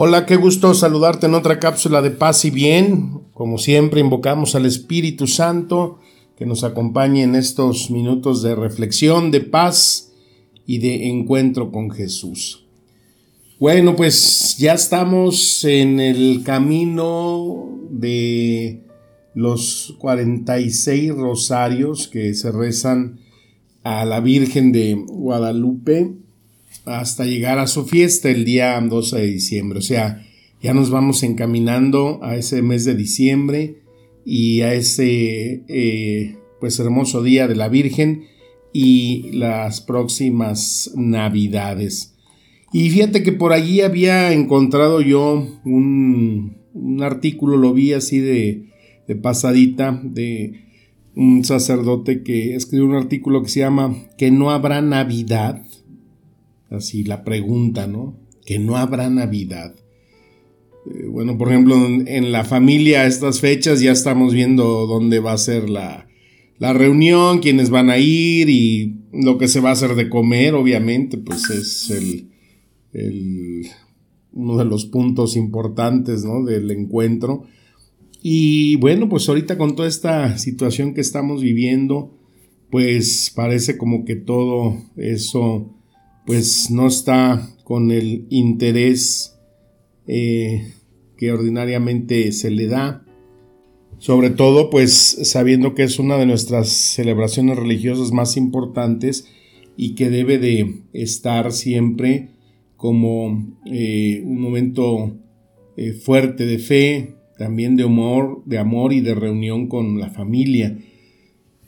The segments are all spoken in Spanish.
Hola, qué gusto saludarte en otra cápsula de paz y bien. Como siempre, invocamos al Espíritu Santo que nos acompañe en estos minutos de reflexión, de paz y de encuentro con Jesús. Bueno, pues ya estamos en el camino de los 46 rosarios que se rezan a la Virgen de Guadalupe hasta llegar a su fiesta el día 12 de diciembre. O sea, ya nos vamos encaminando a ese mes de diciembre y a ese eh, pues hermoso día de la Virgen y las próximas navidades. Y fíjate que por allí había encontrado yo un, artículo, lo vi así de, de pasadita, de un sacerdote que escribió un artículo que se llama Que no habrá Navidad así la pregunta, ¿no? Que no habrá Navidad. Eh, bueno, por ejemplo, en, la familia a estas fechas ya estamos viendo dónde va a ser la, reunión, quiénes van a ir y lo que se va a hacer de comer, obviamente, pues es el, uno de los puntos importantes ¿no? del encuentro. Y bueno, pues ahorita con toda esta situación que estamos viviendo, pues parece como que todo eso pues no está con el interés eh, que ordinariamente se le da. Sobre todo, pues sabiendo que es una de nuestras celebraciones religiosas más importantes y que debe de estar siempre como eh, un momento eh, fuerte de fe, también de humor, de amor y de reunión con la familia.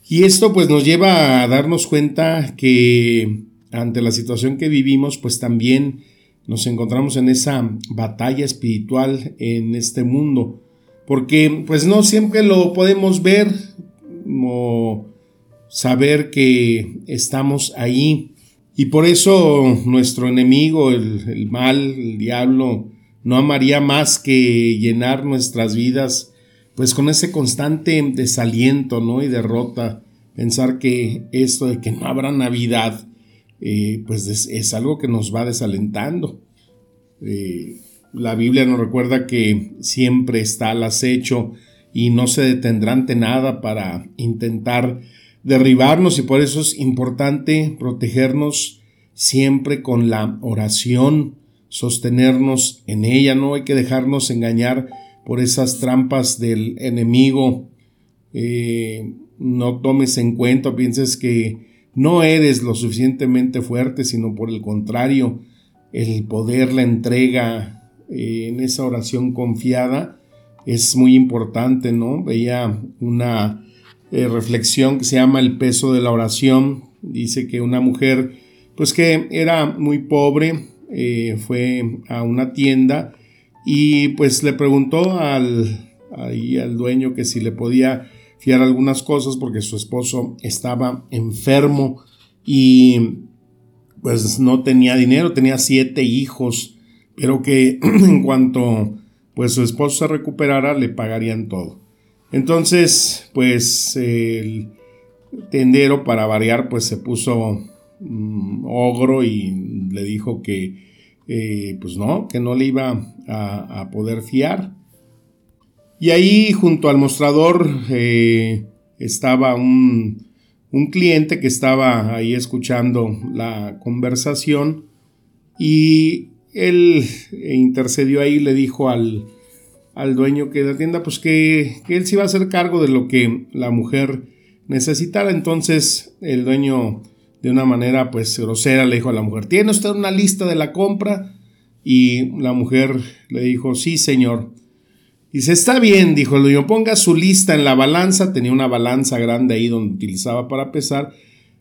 Y esto pues nos lleva a darnos cuenta que ante la situación que vivimos, pues también nos encontramos en esa batalla espiritual en este mundo, porque pues no siempre lo podemos ver o saber que estamos ahí. Y por eso nuestro enemigo, el, mal, el diablo, no amaría más que llenar nuestras vidas pues con ese constante desaliento, ¿no? Y derrota, pensar que esto de que no habrá Navidad, eh, pues es, algo que nos va desalentando. Eh, la Biblia nos recuerda que siempre está al acecho y no se detendrá ante nada para intentar derribarnos y por eso es importante protegernos siempre con la oración, sostenernos en ella, no hay que dejarnos engañar por esas trampas del enemigo. Eh, no tomes en cuenta, pienses que no eres lo suficientemente fuerte, sino por el contrario, el poder, la entrega eh, en esa oración confiada es muy importante, ¿no? Veía una eh, reflexión que se llama El peso de la oración. Dice que una mujer, pues que era muy pobre, eh, fue a una tienda y pues le preguntó al, al dueño que si le podía fiar algunas cosas porque su esposo estaba enfermo y pues no tenía dinero, tenía siete hijos, pero que en cuanto pues su esposo se recuperara le pagarían todo. Entonces pues el tendero para variar pues se puso mm, ogro y le dijo que eh, pues no, que no le iba a poder fiar y ahí junto al mostrador eh, estaba un, cliente que estaba ahí escuchando la conversación y él intercedió ahí le dijo al, dueño que la tienda pues que, que, él se iba a hacer cargo de lo que la mujer necesitara. Entonces el dueño de una manera pues grosera le dijo a la mujer, ¿tiene usted una lista de la compra? Y la mujer le dijo, sí señor. Dice, está bien, dijo el dueño, ponga su lista en la balanza, tenía una balanza grande ahí donde utilizaba para pesar.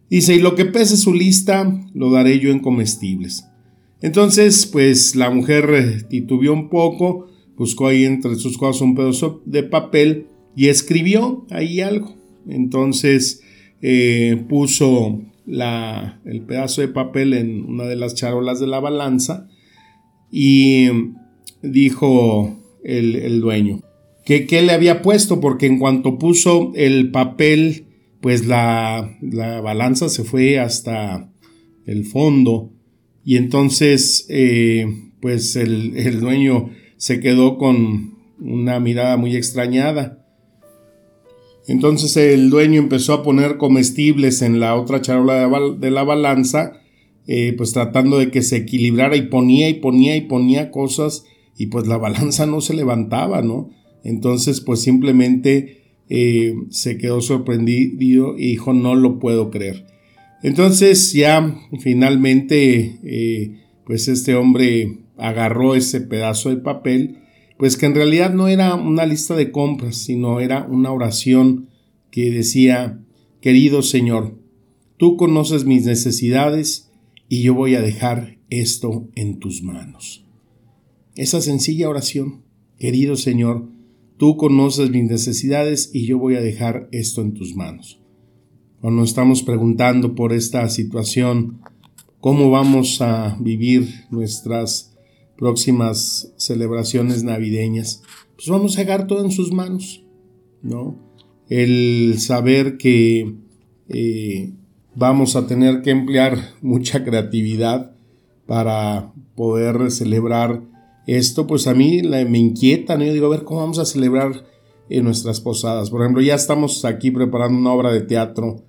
Dice, y lo que pese su lista lo daré yo en comestibles. Entonces, pues la mujer titubeó un poco, buscó ahí entre sus cosas un pedazo de papel y escribió ahí algo. Entonces eh, puso la, el pedazo de papel en una de las charolas de la balanza y dijo el, dueño. Que qué le había puesto porque en cuanto puso el papel pues la, la balanza se fue hasta el fondo. Y entonces eh, pues el, el dueño se quedó con una mirada muy extrañada. Entonces el dueño empezó a poner comestibles en la otra charola de la balanza, eh, pues tratando de que se equilibrara y ponía y ponía y ponía cosas y pues la balanza no se levantaba, ¿no? Entonces pues simplemente eh, se quedó sorprendido y dijo no lo puedo creer. Entonces ya finalmente eh, pues este hombre agarró ese pedazo de papel pues que en realidad no era una lista de compras, sino era una oración que decía, querido Señor, tú conoces mis necesidades y yo voy a dejar esto en tus manos. Esa sencilla oración, querido Señor, tú conoces mis necesidades y yo voy a dejar esto en tus manos. Cuando estamos preguntando por esta situación, cómo vamos a vivir nuestras próximas celebraciones navideñas, pues vamos a dejar todo en sus manos, ¿no? El saber que eh, vamos a tener que emplear mucha creatividad para poder celebrar esto, pues a mí me inquieta, ¿no? Yo digo, a ver, ¿cómo vamos a celebrar en nuestras posadas? Por ejemplo, ya estamos aquí preparando una obra de teatro,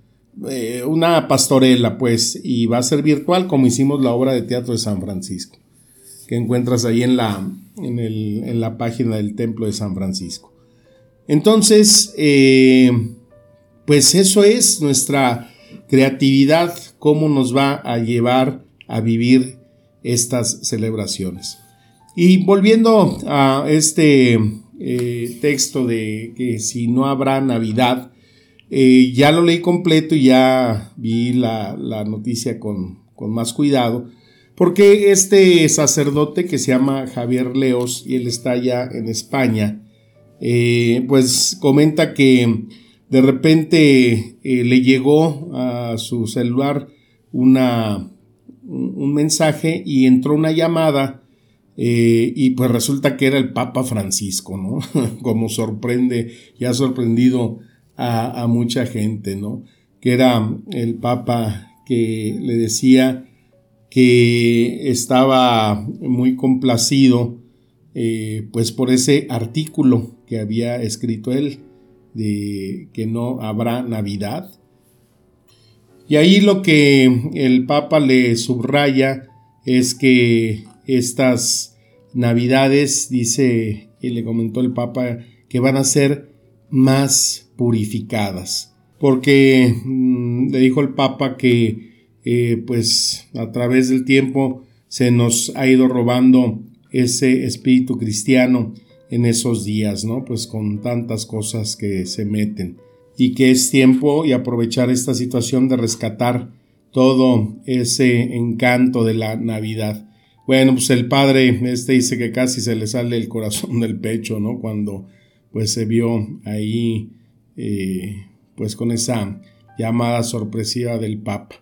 eh, una pastorela, pues, y va a ser virtual como hicimos la obra de teatro de San Francisco que encuentras ahí en la, en, la página del Templo de San Francisco. Entonces, eh, pues eso es nuestra creatividad, cómo nos va a llevar a vivir estas celebraciones. Y volviendo a este eh, texto de que si no habrá Navidad, eh, ya lo leí completo y ya vi la, noticia con, con, más cuidado. Porque este sacerdote que se llama Javier Leos y él está allá en España, eh, pues comenta que de repente le llegó a su celular una, un mensaje y entró una llamada eh, y pues resulta que era el Papa Francisco, ¿no? Como sorprende y ha sorprendido a, mucha gente, ¿no? Que era el Papa que le decía que estaba muy complacido eh, pues por ese artículo que había escrito él de que no habrá Navidad. Y ahí lo que el Papa le subraya es que estas Navidades, dice y le comentó el Papa, que van a ser más purificadas. Porque mm, le dijo el Papa que eh, pues a través del tiempo se nos ha ido robando ese espíritu cristiano en esos días, ¿no? Pues con tantas cosas que se meten. Y que es tiempo y aprovechar esta situación de rescatar todo ese encanto de la Navidad. Bueno, pues el padre este dice que casi se le sale el corazón del pecho, ¿no? Cuando pues se vio ahí eh, pues con esa llamada sorpresiva del Papa.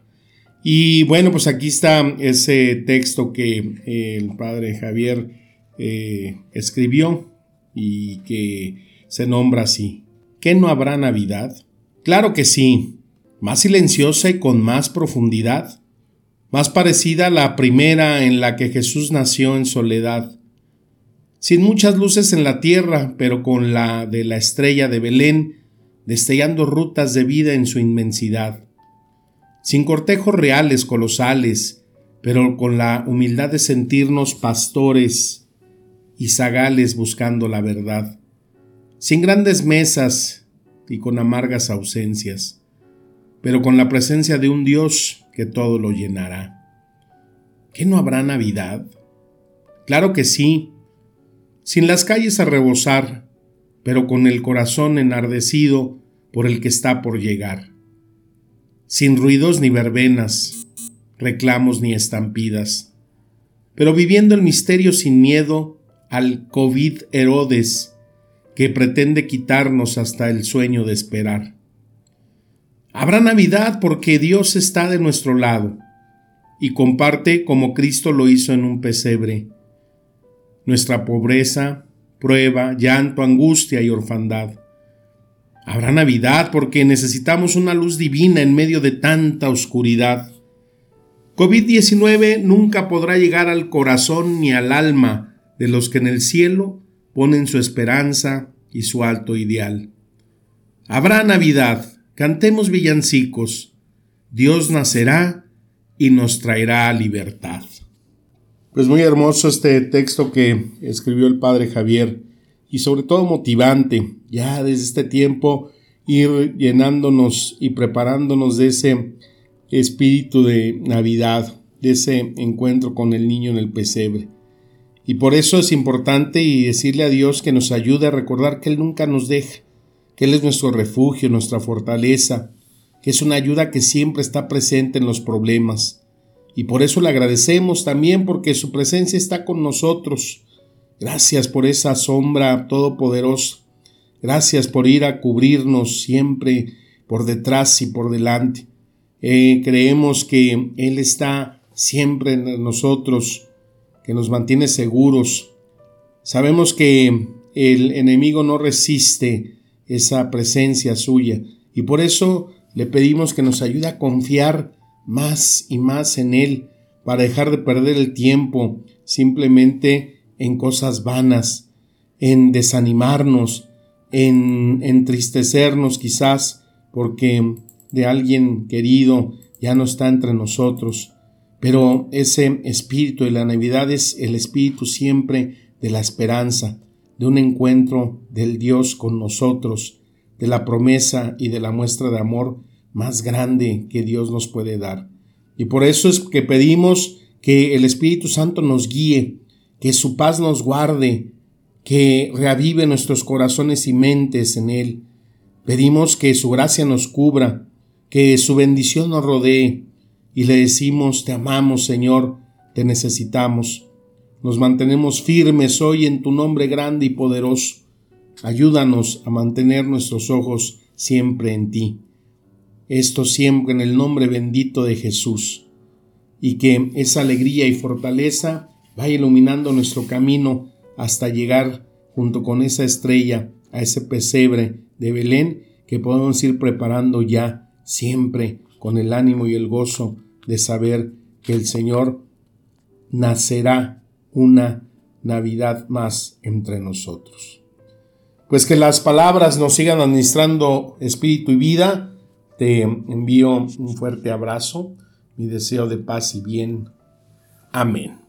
Y bueno, pues aquí está ese texto que eh, el padre Javier eh, escribió y que se nombra así. ¿Qué no habrá Navidad? Claro que sí, más silenciosa y con más profundidad, más parecida a la primera en la que Jesús nació en soledad, sin muchas luces en la tierra, pero con la de la estrella de Belén, destellando rutas de vida en su inmensidad. Sin cortejos reales colosales, pero con la humildad de sentirnos pastores y zagales buscando la verdad, sin grandes mesas y con amargas ausencias, pero con la presencia de un Dios que todo lo llenará. ¿Qué no habrá Navidad? Claro que sí, sin las calles a rebosar, pero con el corazón enardecido por el que está por llegar sin ruidos ni verbenas, reclamos ni estampidas, pero viviendo el misterio sin miedo al COVID Herodes que pretende quitarnos hasta el sueño de esperar. Habrá Navidad porque Dios está de nuestro lado y comparte como Cristo lo hizo en un pesebre. Nuestra pobreza, prueba, llanto, angustia y orfandad. Habrá Navidad porque necesitamos una luz divina en medio de tanta oscuridad. COVID-19 nunca podrá llegar al corazón ni al alma de los que en el cielo ponen su esperanza y su alto ideal. Habrá Navidad, cantemos villancicos, Dios nacerá y nos traerá libertad. Pues muy hermoso este texto que escribió el padre Javier y sobre todo motivante, ya desde este tiempo ir llenándonos y preparándonos de ese espíritu de Navidad, de ese encuentro con el niño en el pesebre. Y por eso es importante y decirle a Dios que nos ayude a recordar que Él nunca nos deja, que Él es nuestro refugio, nuestra fortaleza, que es una ayuda que siempre está presente en los problemas. Y por eso le agradecemos también porque su presencia está con nosotros. Gracias por esa sombra todopoderosa. Gracias por ir a cubrirnos siempre por detrás y por delante. Eh, creemos que Él está siempre en nosotros que nos mantiene seguros. Sabemos que el enemigo no resiste esa presencia suya y por eso le pedimos que nos ayude a confiar más y más en Él para dejar de perder el tiempo simplemente en cosas vanas, en desanimarnos, en entristecernos quizás porque de alguien querido ya no está entre nosotros. Pero ese espíritu de la Navidad es el espíritu siempre de la esperanza, de un encuentro del Dios con nosotros, de la promesa y de la muestra de amor más grande que Dios nos puede dar. Y por eso es que pedimos que el Espíritu Santo nos guíe, que su paz nos guarde, que reavive nuestros corazones y mentes en Él. Pedimos que su gracia nos cubra, que su bendición nos rodee, y le decimos, te amamos Señor, te necesitamos. Nos mantenemos firmes hoy en tu nombre grande y poderoso. Ayúdanos a mantener nuestros ojos siempre en ti. Esto siempre en el nombre bendito de Jesús. Y que esa alegría y fortaleza vaya iluminando nuestro camino hasta llegar junto con esa estrella a ese pesebre de Belén que podemos ir preparando ya siempre con el ánimo y el gozo de saber que el Señor nacerá una Navidad más entre nosotros. Pues que las palabras nos sigan administrando espíritu y vida. Te envío un fuerte abrazo, mi deseo de paz y bien. Amén.